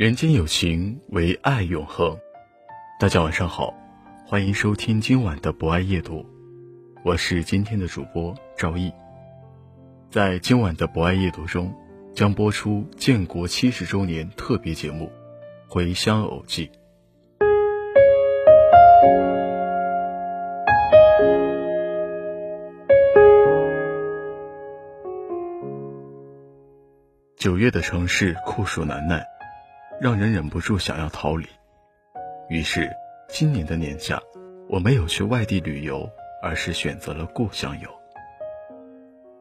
人间有情，唯爱永恒。大家晚上好，欢迎收听今晚的博爱夜读，我是今天的主播赵毅。在今晚的博爱夜读中，将播出建国七十周年特别节目《回乡偶记》。九月的城市酷暑难耐。让人忍不住想要逃离，于是今年的年假，我没有去外地旅游，而是选择了故乡游。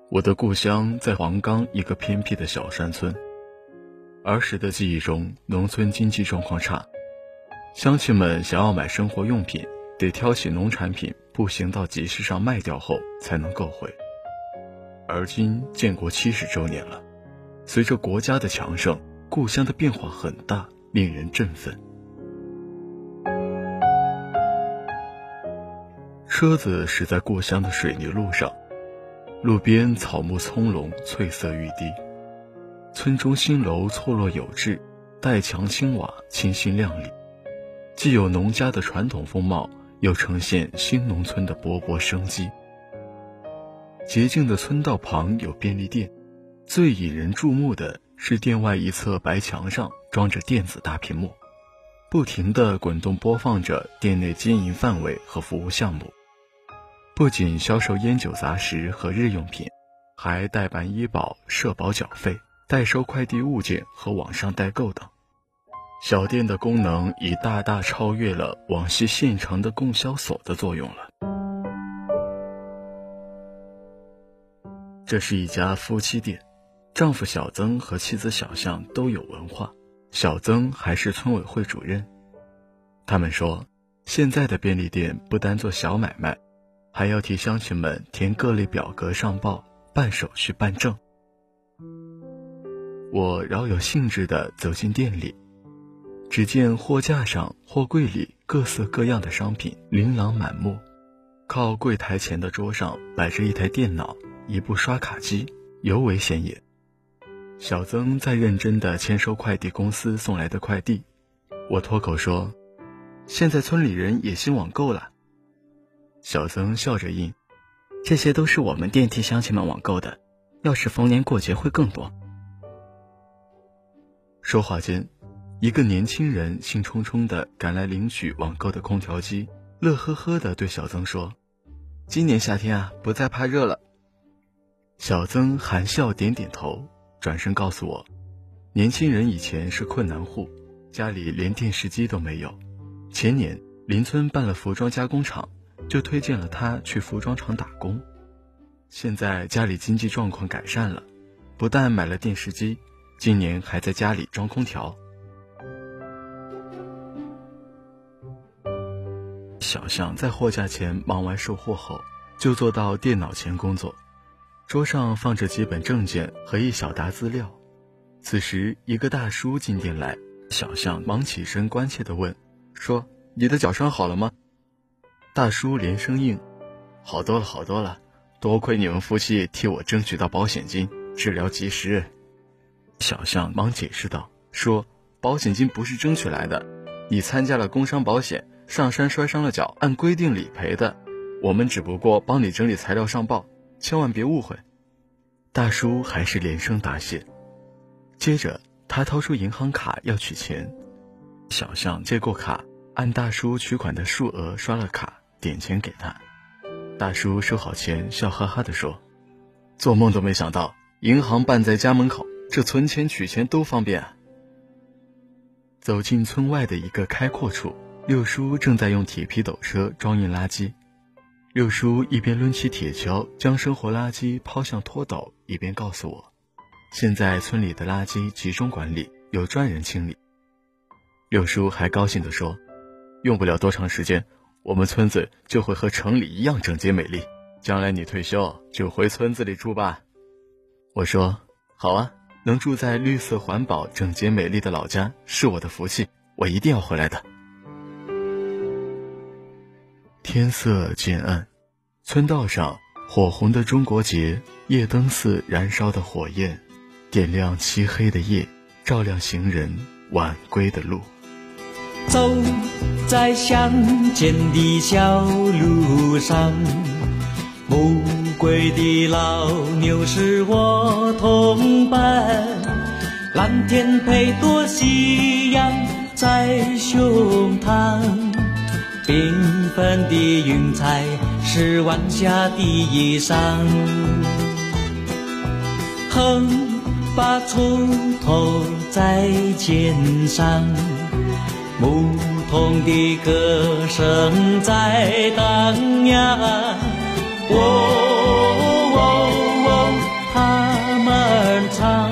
我的故乡在黄冈一个偏僻的小山村。儿时的记忆中，农村经济状况差，乡亲们想要买生活用品，得挑起农产品步行到集市上卖掉后才能够回。而今建国七十周年了，随着国家的强盛。故乡的变化很大，令人振奋。车子驶在故乡的水泥路上，路边草木葱茏，翠色欲滴。村中新楼错落有致，带墙青瓦，清新亮丽，既有农家的传统风貌，又呈现新农村的勃勃生机。洁净的村道旁有便利店，最引人注目的。是店外一侧白墙上装着电子大屏幕，不停地滚动播放着店内经营范围和服务项目。不仅销售烟酒杂食和日用品，还代办医保、社保缴费、代收快递物件和网上代购等。小店的功能已大大超越了往昔县城的供销所的作用了。这是一家夫妻店。丈夫小曾和妻子小向都有文化，小曾还是村委会主任。他们说，现在的便利店不单做小买卖，还要替乡亲们填各类表格、上报、办手续、办证。我饶有兴致地走进店里，只见货架上、货柜里各色各样的商品琳琅满目，靠柜台前的桌上摆着一台电脑、一部刷卡机，尤为显眼。小曾在认真地签收快递公司送来的快递，我脱口说：“现在村里人也兴网购了。”小曾笑着应：“这些都是我们店替乡亲们网购的，要是逢年过节会更多。”说话间，一个年轻人兴冲冲地赶来领取网购的空调机，乐呵呵地对小曾说：“今年夏天啊，不再怕热了。”小曾含笑点点头。转身告诉我，年轻人以前是困难户，家里连电视机都没有。前年邻村办了服装加工厂，就推荐了他去服装厂打工。现在家里经济状况改善了，不但买了电视机，今年还在家里装空调。小象在货架前忙完售货后，就坐到电脑前工作。桌上放着几本证件和一小沓资料。此时，一个大叔进店来，小象忙起身，关切地问：“说你的脚伤好了吗？”大叔连声应：“好多了，好多了，多亏你们夫妻替我争取到保险金，治疗及时。”小象忙解释道：“说保险金不是争取来的，你参加了工伤保险，上山摔伤了脚，按规定理赔的，我们只不过帮你整理材料上报。”千万别误会，大叔还是连声答谢。接着，他掏出银行卡要取钱，小象接过卡，按大叔取款的数额刷了卡，点钱给他。大叔收好钱，笑哈哈地说：“做梦都没想到，银行办在家门口，这存钱取钱都方便。”啊走进村外的一个开阔处，六叔正在用铁皮斗车装运垃圾。六叔一边抡起铁锹将生活垃圾抛向拖斗，一边告诉我：“现在村里的垃圾集中管理，有专人清理。”六叔还高兴地说：“用不了多长时间，我们村子就会和城里一样整洁美丽。将来你退休就回村子里住吧。”我说：“好啊，能住在绿色环保、整洁美丽的老家是我的福气，我一定要回来的。”天色渐暗，村道上火红的中国结夜灯似燃烧的火焰，点亮漆黑的夜，照亮行人晚归的路。走在乡间的小路上，暮归的老牛是我同伴，蓝天配朵夕阳在胸膛，缤纷的云彩是晚霞的衣裳，哼把锄头在肩上。牧童的歌声在荡漾，喔喔喔，他们唱，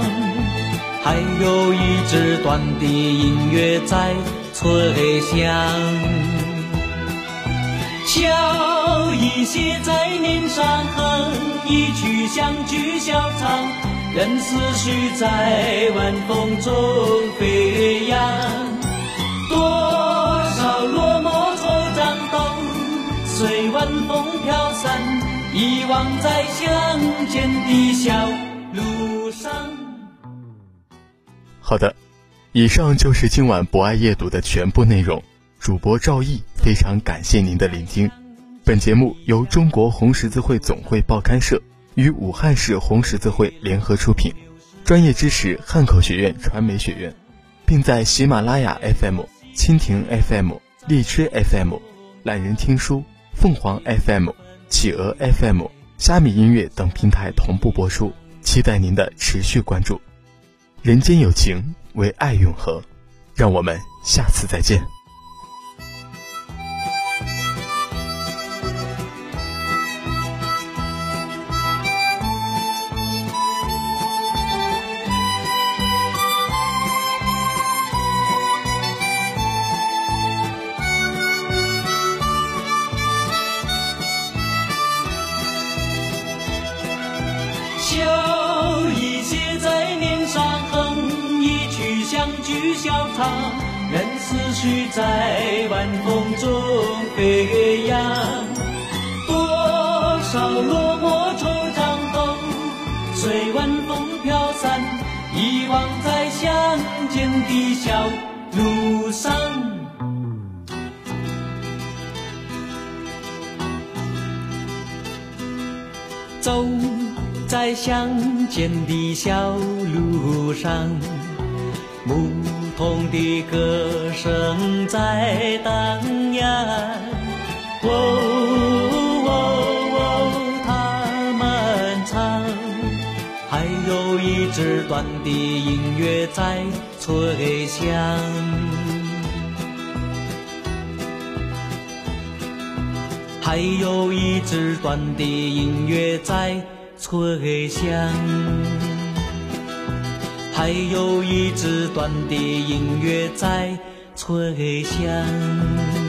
还有一支短笛音乐在吹响。笑意写在脸上，哼一曲乡居小唱，任思绪在晚风中飞扬。多少落寞惆怅都随晚风飘散，遗忘在乡间的小路上。好的，以上就是今晚博爱夜读的全部内容。主播赵毅，非常感谢您的聆听。本节目由中国红十字会总会报刊社与武汉市红十字会联合出品，专业支持汉口学院传媒学院，并在喜马拉雅 FM。蜻蜓 FM、荔枝 FM、懒人听书、凤凰 FM、企鹅 FM、虾米音乐等平台同步播出，期待您的持续关注。人间有情，唯爱永恒。让我们下次再见。小草，任思绪在晚风中飞扬。多少落寞惆怅都随晚风飘散，遗忘在乡间的小路上。走在乡间的小路上。牧童的歌声在荡漾，喔喔喔，他们唱，还有一支短笛音乐在吹响，还有一支短笛音乐在吹响。还有一支短笛音乐在吹响。